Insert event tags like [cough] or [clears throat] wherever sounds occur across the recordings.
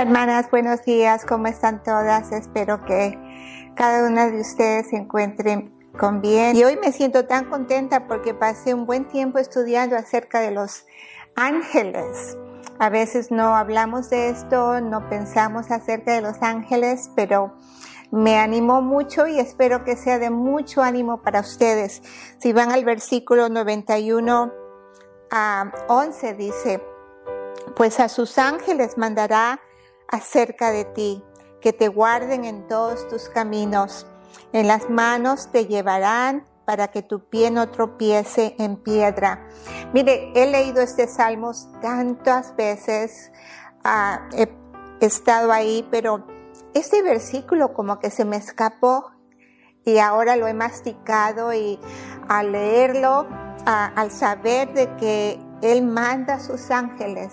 Hermanas, buenos días, ¿cómo están todas? Espero que cada una de ustedes se encuentren con bien. Y hoy me siento tan contenta porque pasé un buen tiempo estudiando acerca de los ángeles. A veces no hablamos de esto, no pensamos acerca de los ángeles, pero me animó mucho y espero que sea de mucho ánimo para ustedes. Si van al versículo 91 a 11 dice, pues a sus ángeles mandará acerca de ti, que te guarden en todos tus caminos. En las manos te llevarán para que tu pie no tropiece en piedra. Mire, he leído este salmo tantas veces, ah, he estado ahí, pero este versículo como que se me escapó y ahora lo he masticado y al leerlo, al saber de que Él manda a sus ángeles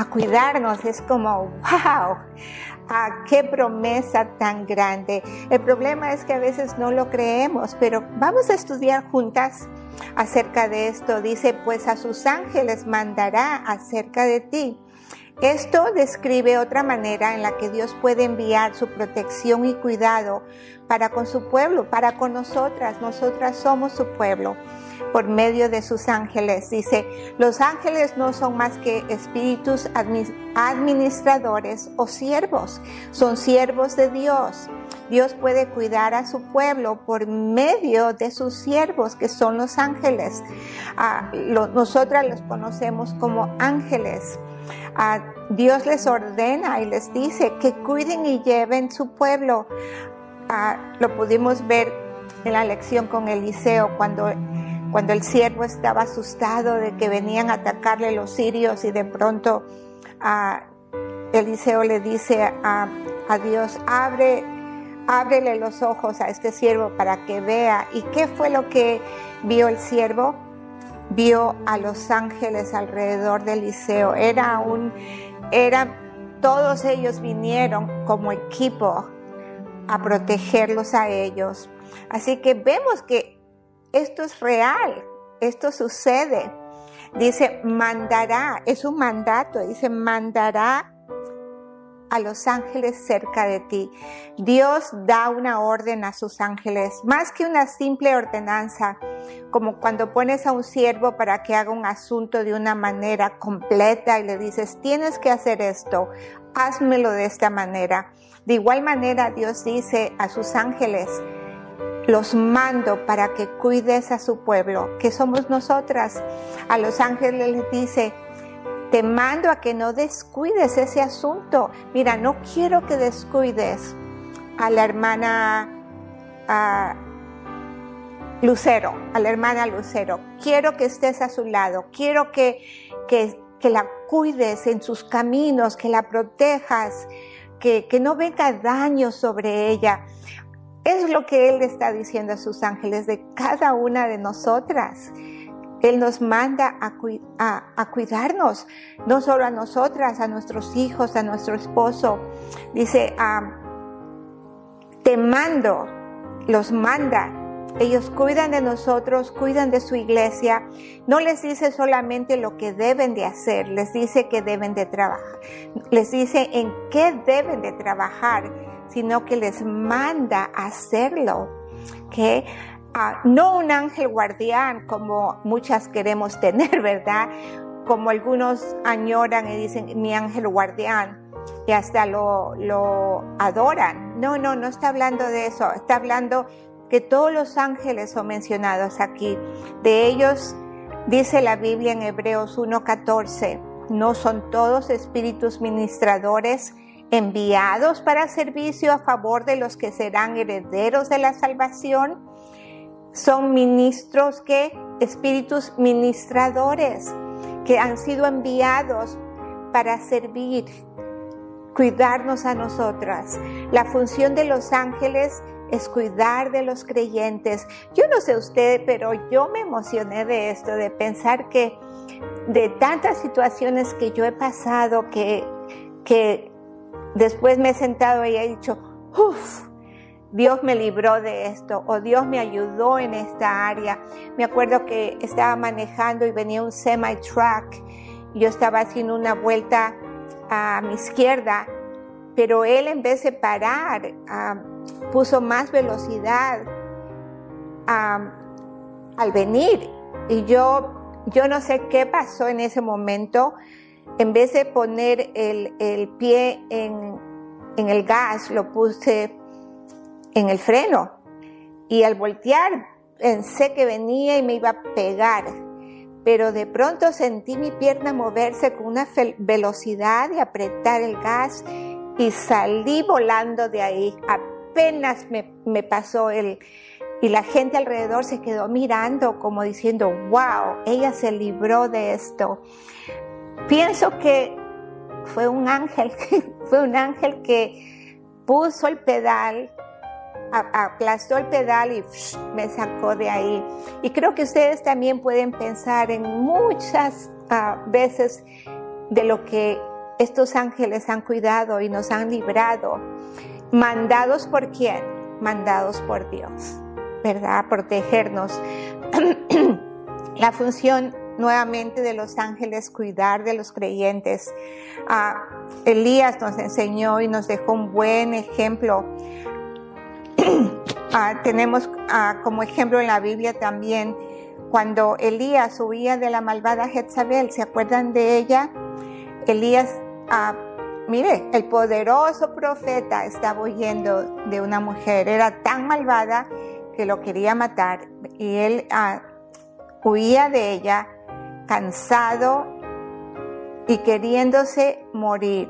a cuidarnos, es como, wow, a qué promesa tan grande. El problema es que a veces no lo creemos, pero vamos a estudiar juntas acerca de esto. Dice, pues a sus ángeles mandará acerca de ti. Esto describe otra manera en la que Dios puede enviar su protección y cuidado para con su pueblo, para con nosotras. Nosotras somos su pueblo por medio de sus ángeles. Dice, los ángeles no son más que espíritus administradores o siervos, son siervos de Dios. Dios puede cuidar a su pueblo por medio de sus siervos, que son los ángeles. Ah, nosotras los conocemos como ángeles. Ah, Dios les ordena y les dice que cuiden y lleven su pueblo. Ah, lo pudimos ver en la lección con Eliseo cuando cuando el siervo estaba asustado de que venían a atacarle los sirios y de pronto a Eliseo le dice a, a Dios, abre, ábrele los ojos a este siervo para que vea. ¿Y qué fue lo que vio el siervo? Vio a los ángeles alrededor de Eliseo. Era un, era, todos ellos vinieron como equipo a protegerlos a ellos. Así que vemos que esto es real, esto sucede. Dice, mandará, es un mandato, dice, mandará a los ángeles cerca de ti. Dios da una orden a sus ángeles, más que una simple ordenanza, como cuando pones a un siervo para que haga un asunto de una manera completa y le dices, tienes que hacer esto, házmelo de esta manera. De igual manera Dios dice a sus ángeles, los mando para que cuides a su pueblo, que somos nosotras. A los ángeles les dice, te mando a que no descuides ese asunto. Mira, no quiero que descuides a la hermana Lucero, a la hermana Lucero. Quiero que estés a su lado, quiero que, que, la cuides en sus caminos, que la protejas, que, que no venga daño sobre ella. Es lo que Él está diciendo a sus ángeles de cada una de nosotras. Él nos manda a, cuidarnos, no solo a nosotras, a nuestros hijos, a nuestro esposo. Dice, ah, te mando, los manda. Ellos cuidan de nosotros, cuidan de su iglesia. No les dice solamente lo que deben de hacer, les dice que deben de trabajar. Les dice en qué deben de trabajar sino que les manda a hacerlo. que no un ángel guardián como muchas queremos tener, [laughs] ¿verdad? Como algunos añoran y dicen mi ángel guardián y hasta lo, lo adoran. No, no, no está hablando de eso. Está hablando que todos los ángeles son mencionados aquí. De ellos dice la Biblia en Hebreos 1.14, no son todos espíritus ministradores enviados para servicio a favor de los que serán herederos de la salvación. Son ministros que, espíritus ministradores, que han sido enviados para servir, cuidarnos a nosotras. La función de los ángeles es cuidar de los creyentes. Yo no sé usted, pero yo me emocioné de esto, de pensar que de tantas situaciones que yo he pasado, que, que Después me he sentado y he dicho, uff, Dios me libró de esto o Dios me ayudó en esta área. Me acuerdo que estaba manejando y venía un semi-truck. Yo estaba haciendo una vuelta a mi izquierda, pero él en vez de parar, puso más velocidad al venir. Y yo, yo no sé qué pasó en ese momento. En vez de poner el, el pie en, en el gas, lo puse en el freno. Y al voltear, pensé que venía y me iba a pegar. Pero de pronto sentí mi pierna moverse con una velocidad y apretar el gas y salí volando de ahí. Apenas me, me pasó el... Y la gente alrededor se quedó mirando como diciendo, wow, ella se libró de esto. Pienso que fue un ángel, [laughs] fue un ángel que puso el pedal, aplastó el pedal y me sacó de ahí. Y creo que ustedes también pueden pensar en muchas ah, veces de lo que estos ángeles han cuidado y nos han librado. ¿Mandados por quién? Mandados por Dios, ¿verdad? Protegernos. [clears throat] La función nuevamente de los ángeles cuidar de los creyentes. Ah, Elías nos enseñó y nos dejó un buen ejemplo. [clears throat] Ah, tenemos ah, como ejemplo en la Biblia también cuando Elías huía de la malvada Jezabel, ¿se acuerdan de ella? Elías Ah, mire, el poderoso profeta estaba huyendo de una mujer, era tan malvada que lo quería matar y él huía de ella cansado y queriéndose morir.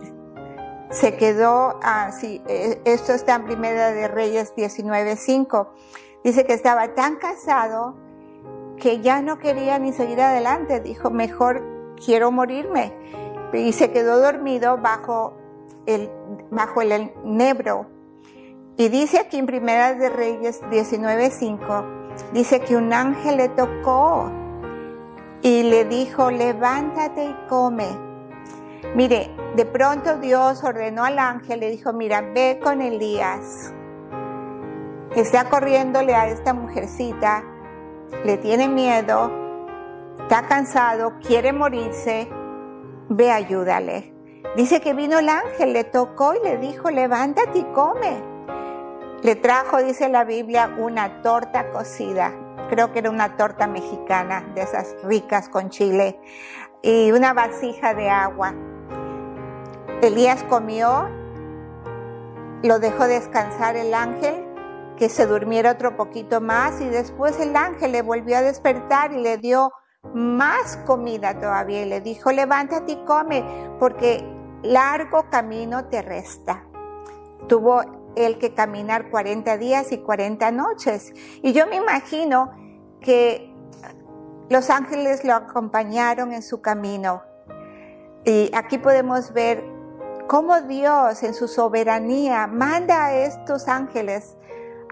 Se quedó así, e, esto está en Primera de Reyes 19:5. Dice que estaba tan cansado que ya no quería ni seguir adelante, dijo, mejor quiero morirme y se quedó dormido bajo el, bajo el nebro. Y dice aquí en Primera de Reyes 19:5, dice que un ángel le tocó y le dijo, levántate y come. Mire, de pronto Dios ordenó al ángel, le dijo, mira, ve con Elías. Está corriéndole a esta mujercita, le tiene miedo, está cansado, quiere morirse ve ayúdale. Dice que vino el ángel, le tocó y le dijo, levántate y come. Le trajo, dice la Biblia, una torta cocida. Creo que era una torta mexicana, de esas ricas con chile, y una vasija de agua. Elías comió, lo dejó descansar el ángel, que se durmiera otro poquito más, y después el ángel le volvió a despertar y le dio más comida todavía y le dijo, levántate y come, porque largo camino te resta. Tuvo él que caminar 40 días y 40 noches. Y yo me imagino que los ángeles lo acompañaron en su camino. Y aquí podemos ver cómo Dios en su soberanía manda a estos ángeles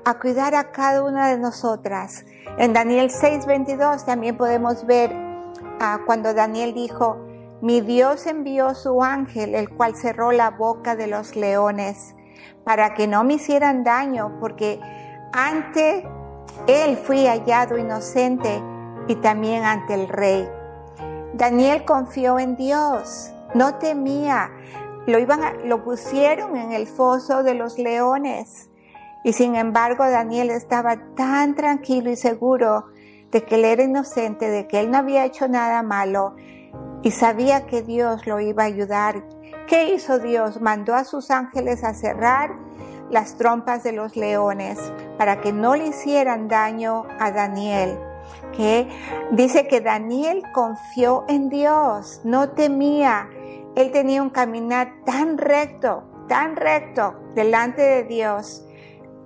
a cuidar a cada una de nosotras en Daniel 6:22 también podemos ver ah, cuando Daniel dijo, mi Dios envió su ángel, el cual cerró la boca de los leones, para que no me hicieran daño, porque ante él fui hallado inocente y también ante el rey. Daniel confió en Dios, no temía. Lo, iban lo pusieron en el foso de los leones. Y sin embargo Daniel estaba tan tranquilo y seguro de que él era inocente, de que él no había hecho nada malo y sabía que Dios lo iba a ayudar. ¿Qué hizo Dios? Mandó a sus ángeles a cerrar las trompas de los leones para que no le hicieran daño a Daniel. Que dice que Daniel confió en Dios, no temía. Él tenía un caminar tan recto, tan recto delante de Dios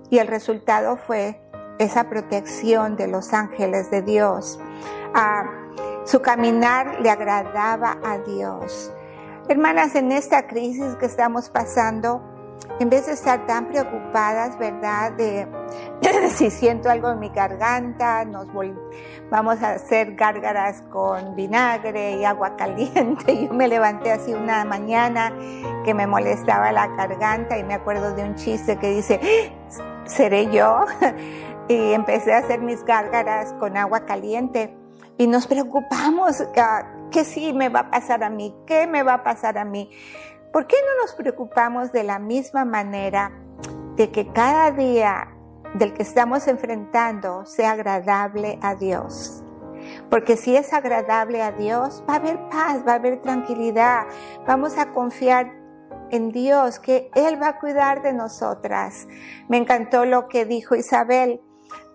y el resultado fue esa protección de los ángeles de Dios. Ah, su caminar le agradaba a Dios. Hermanas, en esta crisis que estamos pasando, en vez de estar tan preocupadas, ¿verdad? De [laughs] si siento algo en mi garganta, nos vamos a hacer gárgaras con vinagre y agua [laughs] caliente. Yo me levanté así una mañana que me molestaba la garganta y me acuerdo de un chiste que dice, seré yo. [laughs] y empecé a hacer mis gárgaras con agua caliente. Y nos preocupamos, ¿qué sí me va a pasar a mí? ¿Qué me va a pasar a mí? ¿Por qué no nos preocupamos de la misma manera de que cada día del que estamos enfrentando sea agradable a Dios? Porque si es agradable a Dios, va a haber paz, va a haber tranquilidad, vamos a confiar en Dios, que Él va a cuidar de nosotras. Me encantó lo que dijo Isabel.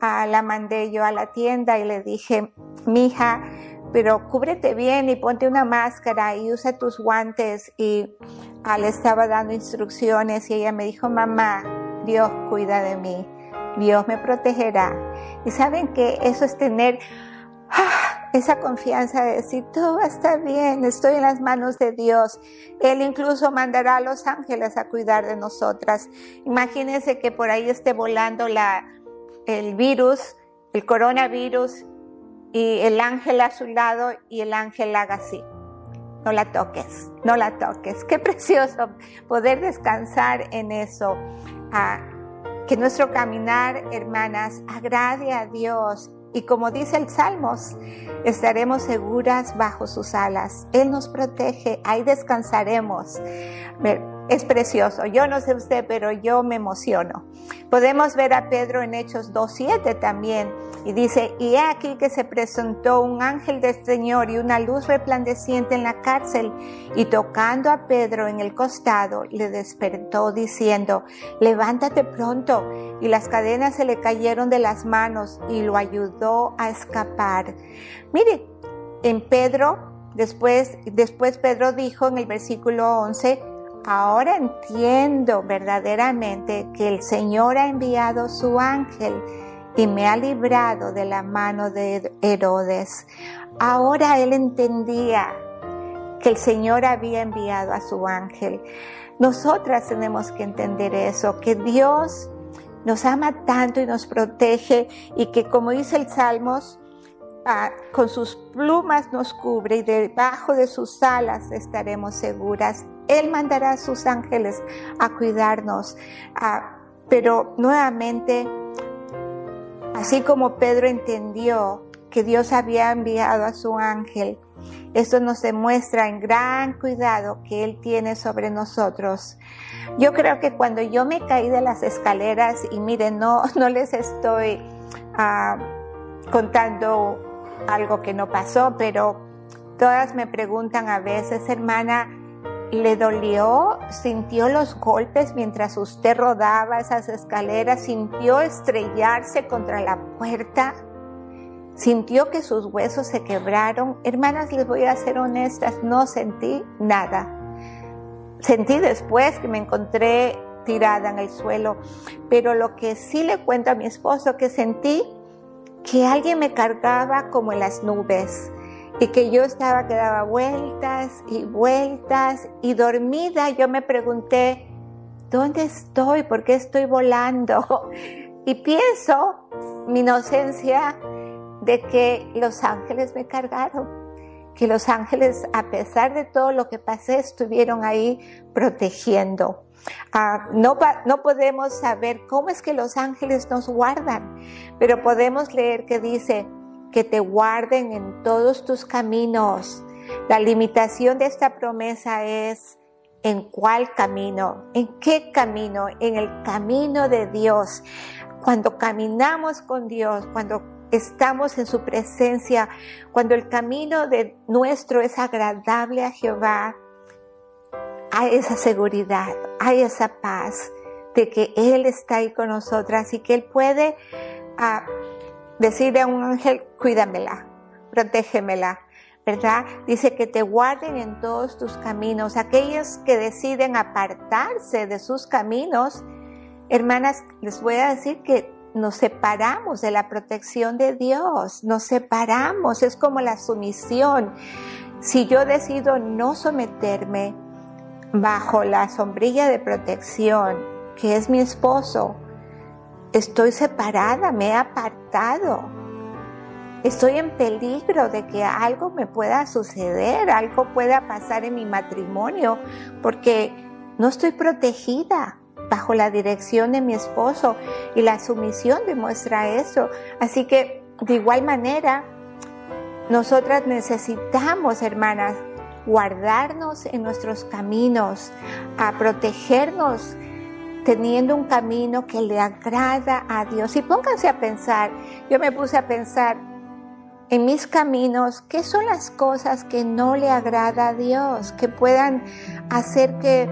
Ah, la mandé yo a la tienda y le dije, mija, pero cúbrete bien y ponte una máscara y usa tus guantes. Y ah, le estaba dando instrucciones y ella me dijo, mamá, Dios cuida de mí, Dios me protegerá. Y saben que eso es tener ah, esa confianza de decir, todo está bien, estoy en las manos de Dios. Él incluso mandará a los ángeles a cuidar de nosotras. Imagínense que por ahí esté volando la, el virus, el coronavirus, y el ángel a su lado y el ángel haga así. No la toques, no la toques. Qué [laughs] precioso poder descansar en eso. Ah, que nuestro caminar, hermanas, agrade a Dios. Y como dice el Salmos, estaremos seguras bajo sus alas. Él nos protege, ahí descansaremos es precioso. Yo no sé usted, pero yo me emociono. Podemos ver a Pedro en Hechos 2.7 también. Y dice, y he aquí que se presentó un ángel del Señor y una luz resplandeciente en la cárcel. Y tocando a Pedro en el costado, le despertó diciendo, levántate pronto. Y las cadenas se le cayeron de las manos y lo ayudó a escapar. Mire, en Pedro, después, después Pedro dijo en el versículo 11, Ahora entiendo verdaderamente que el Señor ha enviado su ángel y me ha librado de la mano de Herodes. Ahora él entendía que el Señor había enviado a su ángel. Nosotras tenemos que entender eso, que Dios nos ama tanto y nos protege y que como dice el Salmos, ah, con sus plumas nos cubre y debajo de sus alas estaremos seguras. Él mandará a sus ángeles a cuidarnos. Ah, pero nuevamente, así como Pedro entendió que Dios había enviado a su ángel, esto nos demuestra en gran cuidado que Él tiene sobre nosotros. Yo creo que cuando yo me caí de las escaleras, y miren, no, no les estoy ah, contando algo que no pasó, pero todas me preguntan a veces, hermana, ¿Le dolió? ¿Sintió los golpes mientras usted rodaba esas escaleras? ¿Sintió estrellarse contra la puerta? ¿Sintió que sus huesos se quebraron? Hermanas, les voy a ser honestas, no sentí nada. Sentí después que me encontré tirada en el suelo, pero lo que sí le cuento a mi esposo que sentí que alguien me cargaba como en las nubes y que yo estaba que daba vueltas y vueltas y dormida yo me pregunté, ¿dónde estoy? ¿Por qué estoy volando? [laughs] Y pienso, mi inocencia, de que los ángeles me cargaron, que los ángeles, a pesar de todo lo que pasé, estuvieron ahí protegiendo. Ah, no, no podemos saber cómo es que los ángeles nos guardan, pero podemos leer que dice, que te guarden en todos tus caminos. La limitación de esta promesa es en cuál camino, en qué camino, en el camino de Dios. Cuando caminamos con Dios, cuando estamos en su presencia, cuando el camino de nuestro es agradable a Jehová, hay esa seguridad, hay esa paz de que Él está ahí con nosotras y que Él puede ah, decirle a un ángel, cuídamela, protégemela, ¿verdad? Dice que te guarden en todos tus caminos. Aquellos que deciden apartarse de sus caminos, hermanas, les voy a decir que nos separamos de la protección de Dios, nos separamos, es como la sumisión. Si yo decido no someterme bajo la sombrilla de protección, que es mi esposo, estoy separada, me he apartado. Estoy en peligro de que algo me pueda suceder, algo pueda pasar en mi matrimonio, porque no estoy protegida bajo la dirección de mi esposo y la sumisión demuestra eso. Así que de igual manera, nosotras necesitamos, hermanas, guardarnos en nuestros caminos, a protegernos teniendo un camino que le agrada a Dios. Y pónganse a pensar, yo me puse a pensar en mis caminos, ¿qué son las cosas que no le agrada a Dios? Que puedan hacer que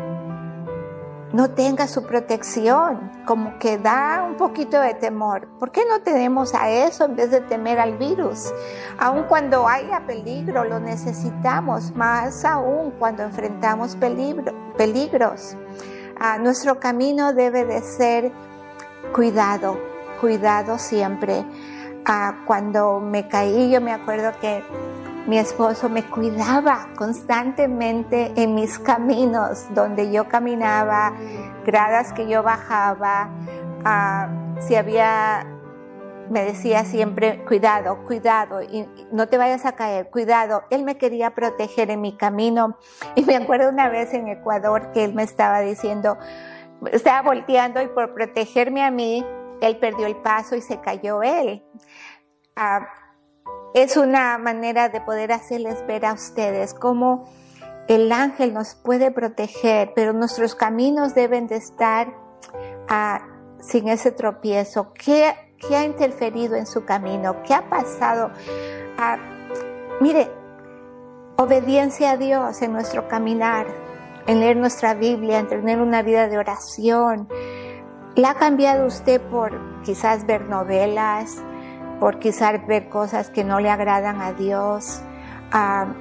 no tenga su protección, como que da un poquito de temor. ¿Por qué no tenemos a eso en vez de temer al virus? Aun cuando haya peligro, lo necesitamos, más aún cuando enfrentamos peligro, peligros. Ah, nuestro camino debe de ser cuidado, cuidado siempre. Ah, cuando me caí, yo me acuerdo que mi esposo me cuidaba constantemente en mis caminos, donde yo caminaba, gradas que yo bajaba, ah, si había, me decía siempre, cuidado, cuidado, y no te vayas a caer, cuidado. Él me quería proteger en mi camino. Y me acuerdo una vez en Ecuador que él me estaba diciendo, estaba volteando y por protegerme a mí, él perdió el paso y se cayó él. Ah, es una manera de poder hacerles ver a ustedes cómo el ángel nos puede proteger, pero nuestros caminos deben de estar ah, sin ese tropiezo. ¿Qué, ha interferido en su camino? ¿Qué ha pasado? Ah, mire, obediencia a Dios en nuestro caminar, en leer nuestra Biblia, en tener una vida de oración. ¿La ha cambiado usted por quizás ver novelas? por quizás ver cosas que no le agradan a Dios. Ah,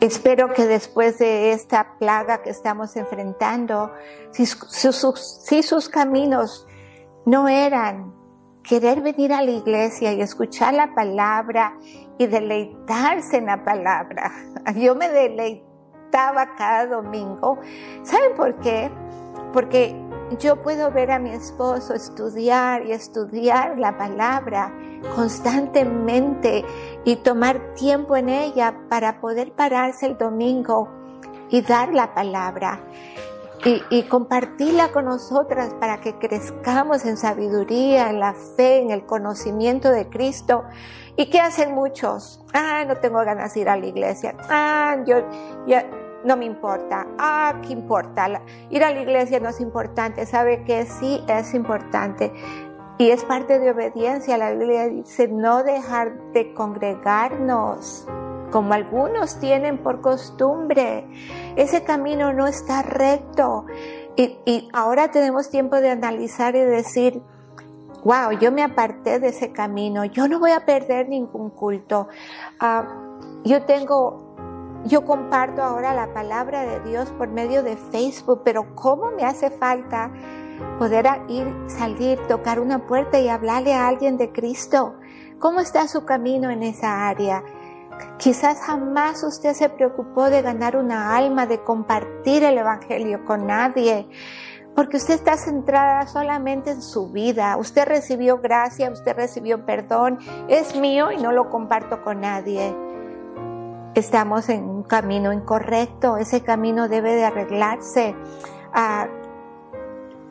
espero que después de esta plaga que estamos enfrentando, si sus caminos no eran querer venir a la iglesia y escuchar la palabra y deleitarse en la palabra. [laughs] Yo me deleitaba cada domingo. ¿Saben por qué? Porque yo puedo ver a mi esposo estudiar y estudiar la palabra constantemente y tomar tiempo en ella para poder pararse el domingo y dar la palabra y, compartirla con nosotras para que crezcamos en sabiduría, en la fe, en el conocimiento de Cristo. ¿Y qué hacen muchos? Ah, no tengo ganas de ir a la iglesia. Ah, yo ya no me importa. Ah, ¿qué importa? Ir a la iglesia no es importante. Sabe que sí es importante. Y es parte de obediencia. La Biblia dice no dejar de congregarnos como algunos tienen por costumbre. Ese camino no está recto. Y, ahora tenemos tiempo de analizar y decir, wow, yo me aparté de ese camino, yo no voy a perder ningún culto. Ah, yo tengo yo comparto ahora la palabra de Dios por medio de Facebook, pero ¿cómo me hace falta poder ir, salir, tocar una puerta y hablarle a alguien de Cristo? ¿Cómo está su camino en esa área? Quizás jamás usted se preocupó de ganar una alma, de compartir el Evangelio con nadie, porque usted está centrada solamente en su vida. Usted recibió gracia, usted recibió perdón, es mío y no lo comparto con nadie estamos en un camino incorrecto, ese camino debe de arreglarse. Ah,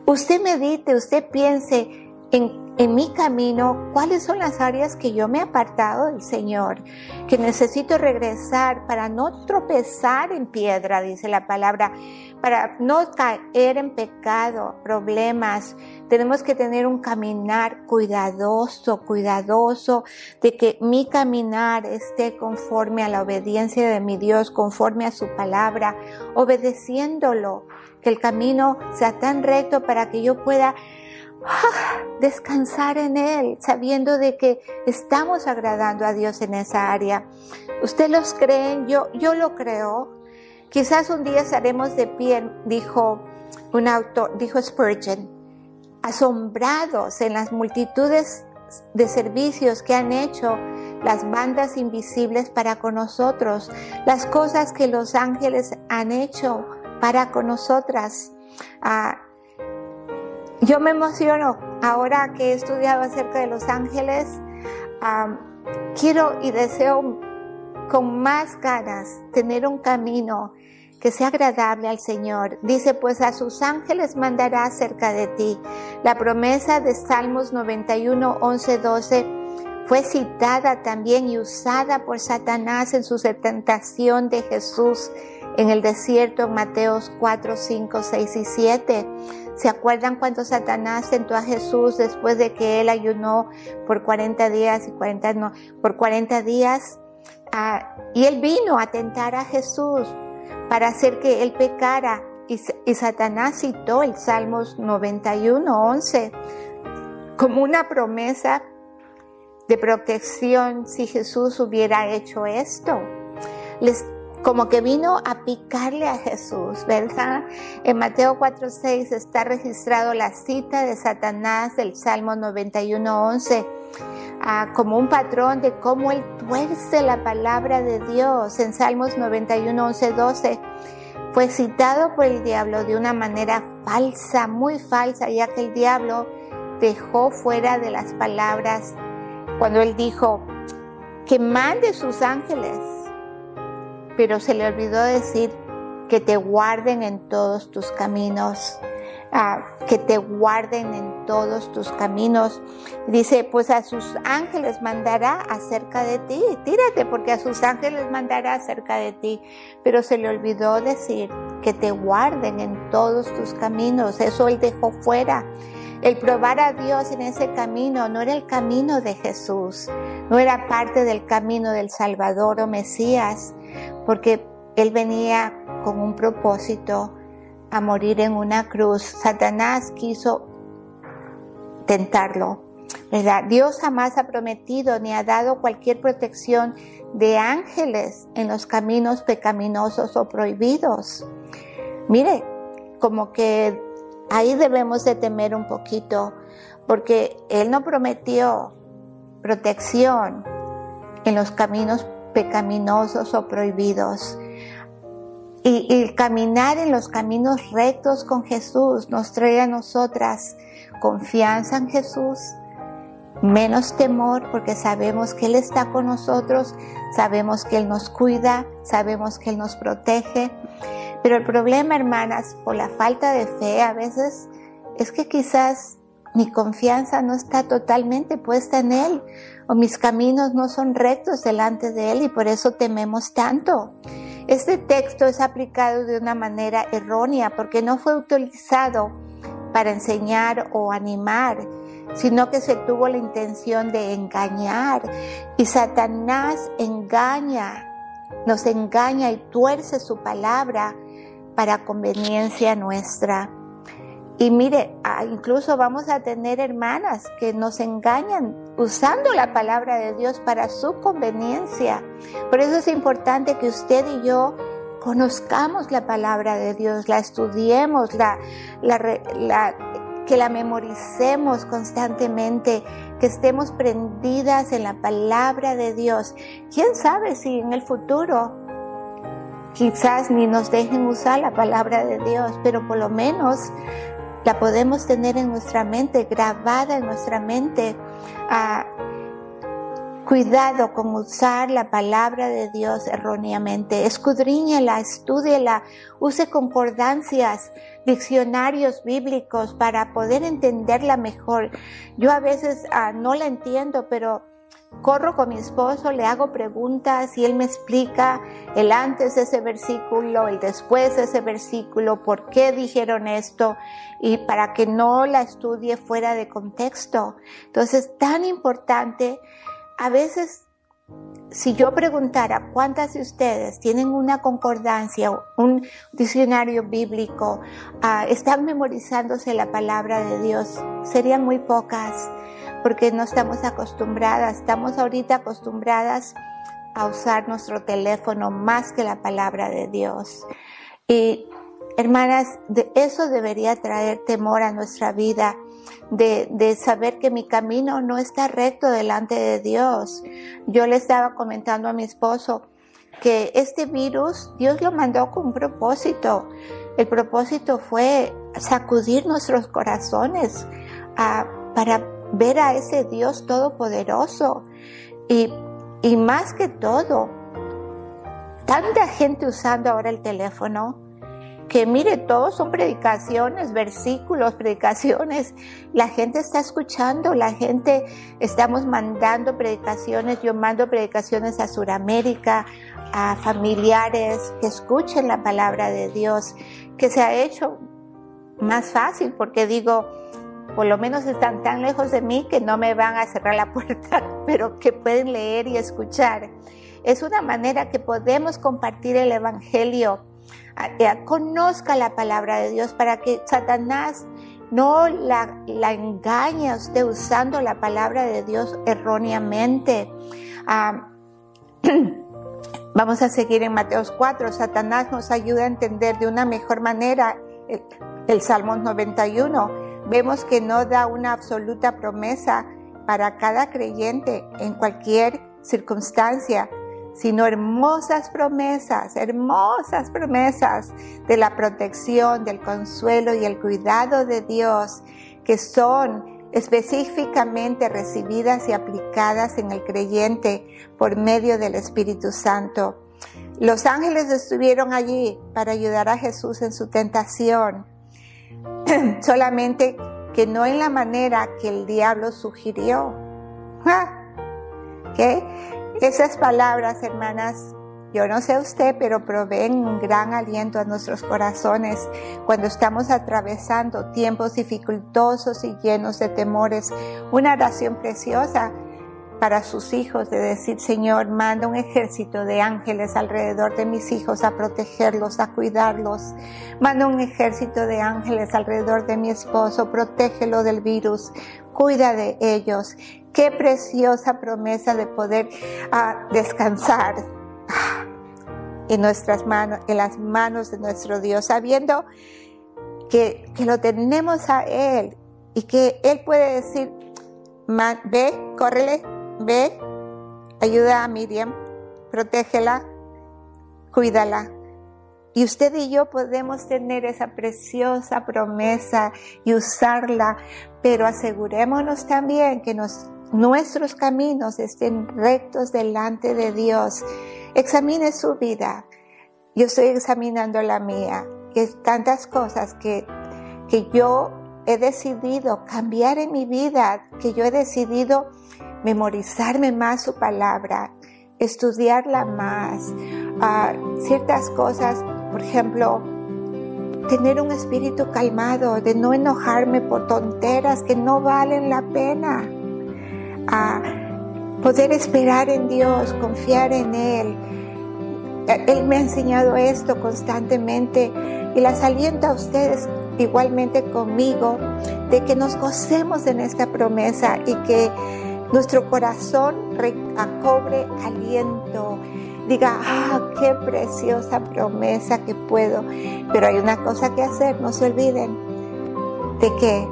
usted medite, usted piense en en mi camino cuáles son las áreas que yo me he apartado del Señor, que necesito regresar para no tropezar en piedra, dice la palabra, para no caer en pecado, problemas. Tenemos que tener un caminar cuidadoso, cuidadoso, de que mi caminar esté conforme a la obediencia de mi Dios, conforme a su palabra, obedeciéndolo, que el camino sea tan recto para que yo pueda descansar en Él, sabiendo de que estamos agradando a Dios en esa área. ¿Ustedes los creen? Yo, yo lo creo. Quizás un día estaremos de pie, dijo un autor, dijo Spurgeon, asombrados en las multitudes de servicios que han hecho las bandas invisibles para con nosotros, las cosas que los ángeles han hecho para con nosotras. Ah, yo me emociono ahora que he estudiado acerca de los ángeles. quiero y deseo con más ganas tener un camino que sea agradable al Señor. Dice, pues a sus ángeles mandará acerca de ti. La promesa de Salmos 91, 11, 12 fue citada también y usada por Satanás en su tentación de Jesús en el desierto en Mateos 4, 5, 6 y 7. ¿Se acuerdan cuando Satanás sentó a Jesús después de que él ayunó por 40 días y 40 no, por 40 días? Ah, y él vino a tentar a Jesús para hacer que él pecara. Y, Satanás citó el Salmos 91, 11 como una promesa de protección si Jesús hubiera hecho esto. Les, como que vino a picarle a Jesús, ¿verdad? En Mateo 4:6 está registrado la cita de Satanás del Salmo 91:11 ah, como un patrón de cómo él tuerce la palabra de Dios. En Salmos 91:11, 12 fue citado por el diablo de una manera falsa, muy falsa, ya que el diablo dejó fuera de las palabras cuando él dijo que mande sus ángeles, pero se le olvidó decir que te guarden en todos tus caminos, ah, que te guarden en todos tus caminos. Dice, pues a sus ángeles mandará acerca de ti, tírate porque a sus ángeles mandará acerca de ti, pero se le olvidó decir que te guarden en todos tus caminos, eso él dejó fuera. El probar a Dios en ese camino no era el camino de Jesús, no era parte del camino del Salvador o Mesías, porque Él venía con un propósito a morir en una cruz. Satanás quiso tentarlo. ¿verdad? Dios jamás ha prometido ni ha dado cualquier protección de ángeles en los caminos pecaminosos o prohibidos. Mire, como que Ahí debemos de temer un poquito, porque Él no prometió protección en los caminos pecaminosos o prohibidos. Y, y, caminar en los caminos rectos con Jesús nos trae a nosotras confianza en Jesús, menos temor porque sabemos que Él está con nosotros, sabemos que Él nos cuida, sabemos que Él nos protege pero el problema, hermanas, por la falta de fe a veces es que quizás mi confianza no está totalmente puesta en Él o mis caminos no son rectos delante de Él y por eso tememos tanto. Este texto es aplicado de una manera errónea porque no fue utilizado para enseñar o animar, sino que se tuvo la intención de engañar. Y Satanás engaña, nos engaña y tuerce su palabra para conveniencia nuestra. Y mire, ah, incluso vamos a tener hermanas que nos engañan usando la palabra de Dios para su conveniencia. Por eso es importante que usted y yo conozcamos la palabra de Dios, la estudiemos, que la memoricemos constantemente, que estemos prendidas en la palabra de Dios. ¿Quién sabe si en el futuro Quizás ni nos dejen usar la palabra de Dios, pero por lo menos la podemos tener en nuestra mente, grabada en nuestra mente. Ah, cuidado con usar la palabra de Dios erróneamente. Escudriñela, estúdiela, use concordancias, diccionarios bíblicos para poder entenderla mejor. Yo a veces ah, no la entiendo, pero corro con mi esposo, le hago preguntas y él me explica el antes de ese versículo, el después de ese versículo, por qué dijeron esto y para que no la estudie fuera de contexto. Entonces, tan importante, a veces si yo preguntara cuántas de ustedes tienen una concordancia, un diccionario bíblico, ah, están memorizándose la palabra de Dios, serían muy pocas porque no estamos acostumbradas, estamos ahorita acostumbradas a usar nuestro teléfono más que la palabra de Dios. Y hermanas, de eso debería traer temor a nuestra vida, de, saber que mi camino no está recto delante de Dios. Yo le estaba comentando a mi esposo que este virus Dios lo mandó con un propósito. El propósito fue sacudir nuestros corazones a, para ver a ese Dios todopoderoso. Y, y más que todo, tanta gente usando ahora el teléfono que mire, todos son predicaciones, versículos, [laughs] predicaciones. La gente está escuchando, la gente, estamos mandando predicaciones, yo mando predicaciones a Sudamérica, a familiares que escuchen la palabra de Dios, que se ha hecho más fácil porque digo, por lo menos están tan lejos de mí que no me van a cerrar la [laughs] puerta, pero que pueden leer y escuchar. Es una manera que podemos compartir el Evangelio conozca la palabra de Dios para que Satanás no la, engañe a usted usando la palabra de Dios erróneamente. Ah, [clears throat] vamos a seguir en Mateos 4. Satanás nos ayuda a entender de una mejor manera el, el Salmo 91. Vemos que no da una absoluta promesa para cada creyente en cualquier circunstancia, sino hermosas promesas, hermosas promesas de la protección, del consuelo y el cuidado de Dios que son específicamente recibidas y aplicadas en el creyente por medio del Espíritu Santo. Los ángeles estuvieron allí para ayudar a Jesús en su tentación, [clears throat] solamente que no en la manera que el diablo sugirió. ¿Qué? Esas palabras, hermanas, yo no sé usted, pero proveen un gran aliento a nuestros corazones cuando estamos atravesando tiempos dificultosos y llenos de temores. Una oración preciosa para sus hijos de decir, Señor, manda un ejército de ángeles alrededor de mis hijos a protegerlos, a cuidarlos. Manda un ejército de ángeles alrededor de mi esposo, protégelo del virus, cuida de ellos. Qué preciosa promesa de poder ah, descansar ah, en nuestras manos, en las manos de nuestro Dios, sabiendo que, que lo tenemos a Él y que Él puede decir, ve, córrele, ve, ayuda a Miriam, protégela, cuídala. Y usted y yo podemos tener esa preciosa promesa y usarla, pero asegurémonos también que nuestros caminos estén rectos delante de Dios. Examine su vida. Yo estoy examinando la mía. Que tantas cosas que, que yo he decidido cambiar en mi vida, que yo he decidido memorizarme más su palabra, estudiarla más, ciertas cosas, por ejemplo, tener un espíritu calmado, de no enojarme por tonteras que no valen la pena poder esperar en Dios, confiar en Él. Él me ha enseñado esto constantemente y las aliento a ustedes igualmente conmigo de que nos gocemos en esta promesa y que nuestro corazón recobre aliento. Diga, ah, qué preciosa promesa que puedo. Pero hay una cosa que hacer, no se olviden de que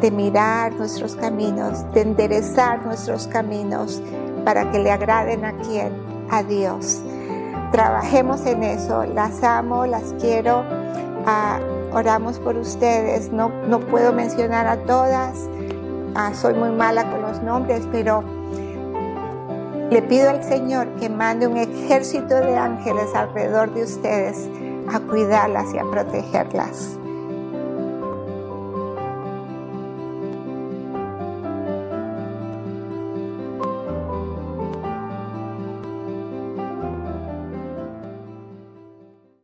de mirar nuestros caminos, de enderezar nuestros caminos para que le agraden a quien, a Dios. Trabajemos en eso, las amo, las quiero, ah, oramos por ustedes, no, no puedo mencionar a todas, ah, soy muy mala los nombres, pero le pido al Señor que mande un ejército de ángeles alrededor de ustedes a cuidarlas y a protegerlas.